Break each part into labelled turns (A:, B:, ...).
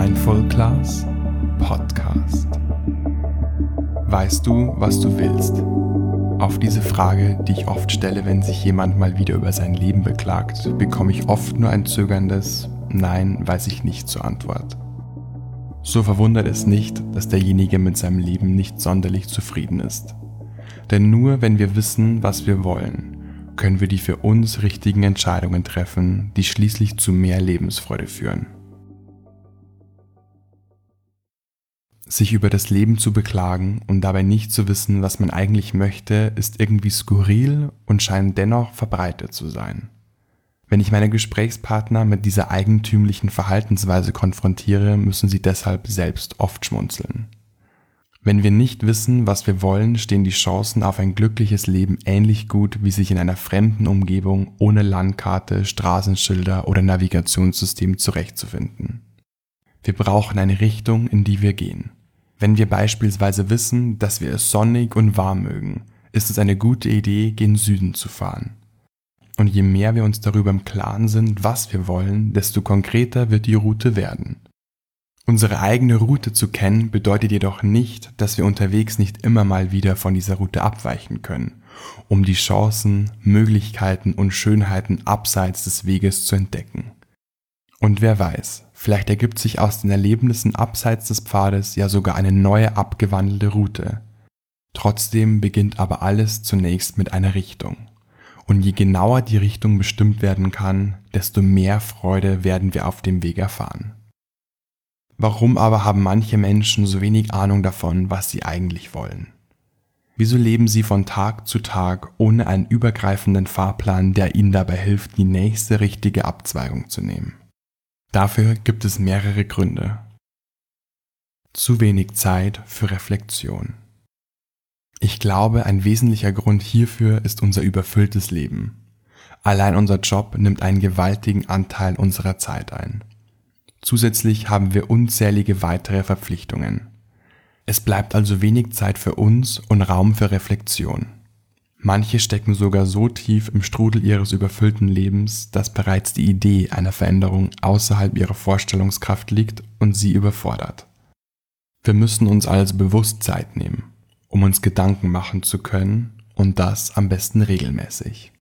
A: Mindful Class Podcast. Weißt du, was du willst? Auf diese Frage, die ich oft stelle, wenn sich jemand mal wieder über sein Leben beklagt, bekomme ich oft nur ein zögerndes Nein, weiß ich nicht zur Antwort. So verwundert es nicht, dass derjenige mit seinem Leben nicht sonderlich zufrieden ist. Denn nur wenn wir wissen, was wir wollen, können wir die für uns richtigen Entscheidungen treffen, die schließlich zu mehr Lebensfreude führen. Sich über das Leben zu beklagen und dabei nicht zu wissen, was man eigentlich möchte, ist irgendwie skurril und scheint dennoch verbreitet zu sein. Wenn ich meine Gesprächspartner mit dieser eigentümlichen Verhaltensweise konfrontiere, müssen sie deshalb selbst oft schmunzeln. Wenn wir nicht wissen, was wir wollen, stehen die Chancen auf ein glückliches Leben ähnlich gut, wie sich in einer fremden Umgebung ohne Landkarte, Straßenschilder oder Navigationssystem zurechtzufinden. Wir brauchen eine Richtung, in die wir gehen. Wenn wir beispielsweise wissen, dass wir es sonnig und warm mögen, ist es eine gute Idee, gen Süden zu fahren. Und je mehr wir uns darüber im Klaren sind, was wir wollen, desto konkreter wird die Route werden. Unsere eigene Route zu kennen bedeutet jedoch nicht, dass wir unterwegs nicht immer mal wieder von dieser Route abweichen können, um die Chancen, Möglichkeiten und Schönheiten abseits des Weges zu entdecken. Und wer weiß, vielleicht ergibt sich aus den Erlebnissen abseits des Pfades ja sogar eine neue abgewandelte Route. Trotzdem beginnt aber alles zunächst mit einer Richtung. Und je genauer die Richtung bestimmt werden kann, desto mehr Freude werden wir auf dem Weg erfahren. Warum aber haben manche Menschen so wenig Ahnung davon, was sie eigentlich wollen? Wieso leben sie von Tag zu Tag ohne einen übergreifenden Fahrplan, der ihnen dabei hilft, die nächste richtige Abzweigung zu nehmen? Dafür gibt es mehrere Gründe. Zu wenig Zeit für Reflexion. Ich glaube, ein wesentlicher Grund hierfür ist unser überfülltes Leben. Allein unser Job nimmt einen gewaltigen Anteil unserer Zeit ein. Zusätzlich haben wir unzählige weitere Verpflichtungen. Es bleibt also wenig Zeit für uns und Raum für Reflexion. Manche stecken sogar so tief im Strudel ihres überfüllten Lebens, dass bereits die Idee einer Veränderung außerhalb ihrer Vorstellungskraft liegt und sie überfordert. Wir müssen uns also bewusst Zeit nehmen, um uns Gedanken machen zu können und das am besten regelmäßig.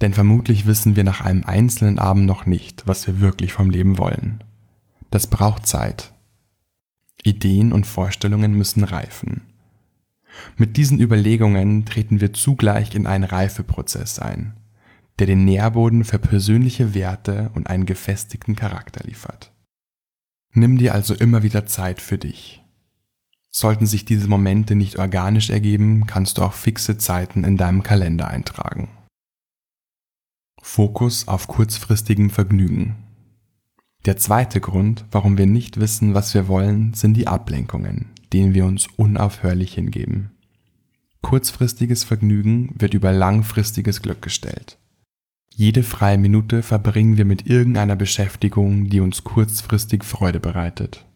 A: Denn vermutlich wissen wir nach einem einzelnen Abend noch nicht, was wir wirklich vom Leben wollen. Das braucht Zeit. Ideen und Vorstellungen müssen reifen. Mit diesen Überlegungen treten wir zugleich in einen Reifeprozess ein, der den Nährboden für persönliche Werte und einen gefestigten Charakter liefert. Nimm dir also immer wieder Zeit für dich. Sollten sich diese Momente nicht organisch ergeben, kannst du auch fixe Zeiten in deinem Kalender eintragen. Fokus auf kurzfristigem Vergnügen. Der zweite Grund, warum wir nicht wissen, was wir wollen, sind die Ablenkungen, denen wir uns unaufhörlich hingeben. Kurzfristiges Vergnügen wird über langfristiges Glück gestellt. Jede freie Minute verbringen wir mit irgendeiner Beschäftigung, die uns kurzfristig Freude bereitet.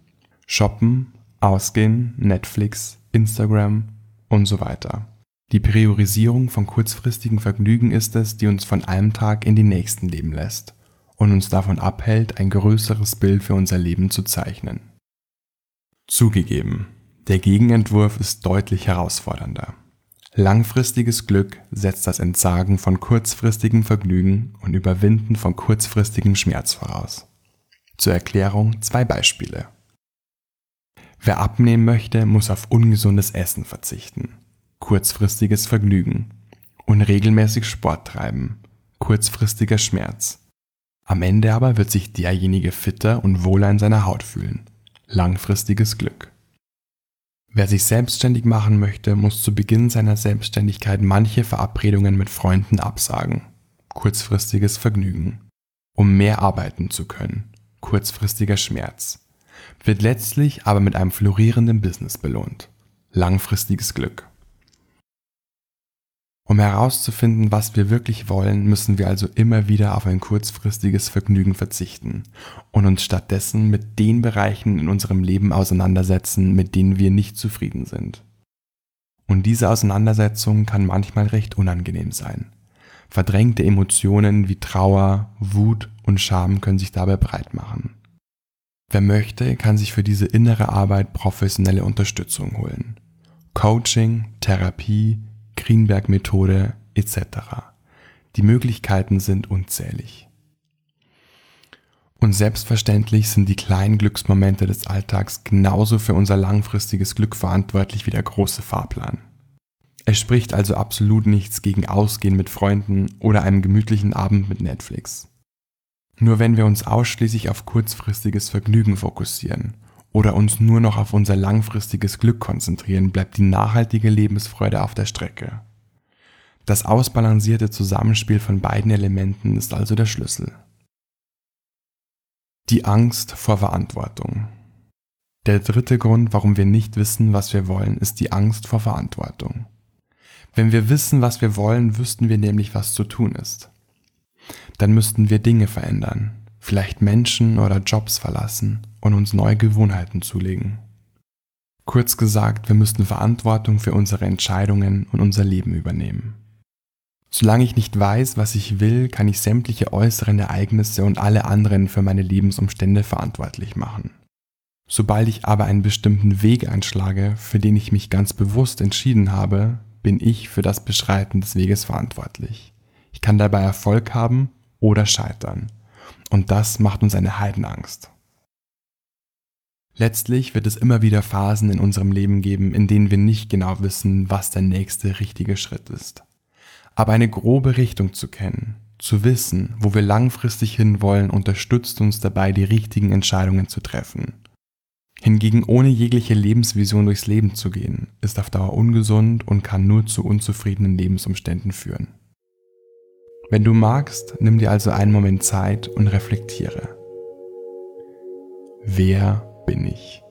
A: Shoppen, Ausgehen, Netflix, Instagram und so weiter. Die Priorisierung von kurzfristigen Vergnügen ist es, die uns von einem Tag in den nächsten leben lässt und uns davon abhält, ein größeres Bild für unser Leben zu zeichnen. Zugegeben, der Gegenentwurf ist deutlich herausfordernder. Langfristiges Glück setzt das Entsagen von kurzfristigem Vergnügen und Überwinden von kurzfristigem Schmerz voraus. Zur Erklärung zwei Beispiele. Wer abnehmen möchte, muss auf ungesundes Essen verzichten. Kurzfristiges Vergnügen. Und regelmäßig Sport treiben. Kurzfristiger Schmerz. Am Ende aber wird sich derjenige fitter und wohler in seiner Haut fühlen. Langfristiges Glück. Wer sich selbstständig machen möchte, muss zu Beginn seiner Selbstständigkeit manche Verabredungen mit Freunden absagen. Kurzfristiges Vergnügen. Um mehr arbeiten zu können. Kurzfristiger Schmerz. Wird letztlich aber mit einem florierenden Business belohnt. Langfristiges Glück. Um herauszufinden, was wir wirklich wollen, müssen wir also immer wieder auf ein kurzfristiges Vergnügen verzichten und uns stattdessen mit den Bereichen in unserem Leben auseinandersetzen, mit denen wir nicht zufrieden sind. Und diese Auseinandersetzung kann manchmal recht unangenehm sein. Verdrängte Emotionen wie Trauer, Wut und Scham können sich dabei breit machen. Wer möchte, kann sich für diese innere Arbeit professionelle Unterstützung holen. Coaching, Therapie, Greenberg-Methode etc. Die Möglichkeiten sind unzählig. Und selbstverständlich sind die kleinen Glücksmomente des Alltags genauso für unser langfristiges Glück verantwortlich wie der große Fahrplan. Es spricht also absolut nichts gegen Ausgehen mit Freunden oder einem gemütlichen Abend mit Netflix. Nur wenn wir uns ausschließlich auf kurzfristiges Vergnügen fokussieren oder uns nur noch auf unser langfristiges Glück konzentrieren, bleibt die nachhaltige Lebensfreude auf der Strecke. Das ausbalancierte Zusammenspiel von beiden Elementen ist also der Schlüssel. Die Angst vor Verantwortung. Der dritte Grund, warum wir nicht wissen, was wir wollen, ist die Angst vor Verantwortung. Wenn wir wissen, was wir wollen, wüssten wir nämlich, was zu tun ist. Dann müssten wir Dinge verändern, vielleicht Menschen oder Jobs verlassen und uns neue Gewohnheiten zulegen. Kurz gesagt, wir müssten Verantwortung für unsere Entscheidungen und unser Leben übernehmen. Solange ich nicht weiß, was ich will, kann ich sämtliche äußeren Ereignisse und alle anderen für meine Lebensumstände verantwortlich machen. Sobald ich aber einen bestimmten Weg einschlage, für den ich mich ganz bewusst entschieden habe, bin ich für das Beschreiten des Weges verantwortlich. Ich kann dabei Erfolg haben oder scheitern. Und das macht uns eine Heidenangst. Letztlich wird es immer wieder Phasen in unserem Leben geben, in denen wir nicht genau wissen, was der nächste richtige Schritt ist. Aber eine grobe Richtung zu kennen, zu wissen, wo wir langfristig hinwollen, unterstützt uns dabei, die richtigen Entscheidungen zu treffen. Hingegen ohne jegliche Lebensvision durchs Leben zu gehen, ist auf Dauer ungesund und kann nur zu unzufriedenen Lebensumständen führen. Wenn du magst, nimm dir also einen Moment Zeit und reflektiere. Wer bin ich?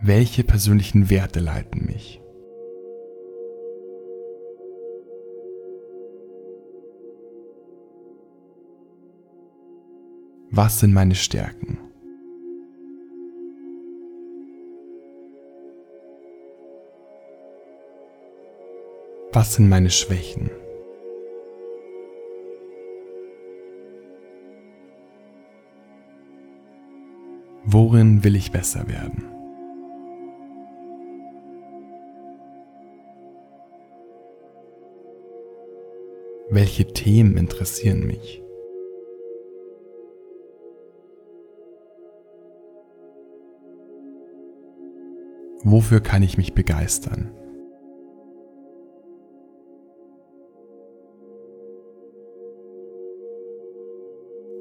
A: Welche persönlichen Werte leiten mich? Was sind meine Stärken? Was sind meine Schwächen? Worin will ich besser werden? Welche Themen interessieren mich? Wofür kann ich mich begeistern?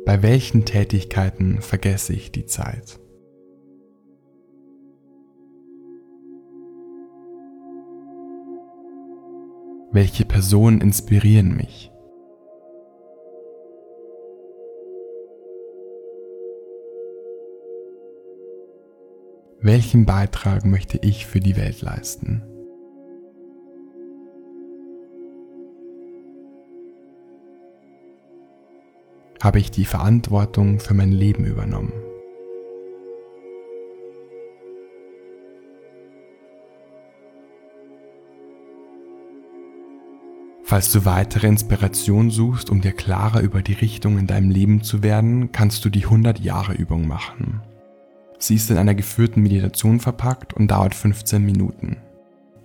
A: Bei welchen Tätigkeiten vergesse ich die Zeit? Welche Personen inspirieren mich? Welchen Beitrag möchte ich für die Welt leisten? Habe ich die Verantwortung für mein Leben übernommen? Falls du weitere Inspiration suchst, um dir klarer über die Richtung in deinem Leben zu werden, kannst du die 100 Jahre Übung machen. Sie ist in einer geführten Meditation verpackt und dauert 15 Minuten.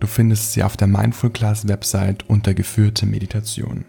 A: Du findest sie auf der Mindful Class Website unter geführte Meditation.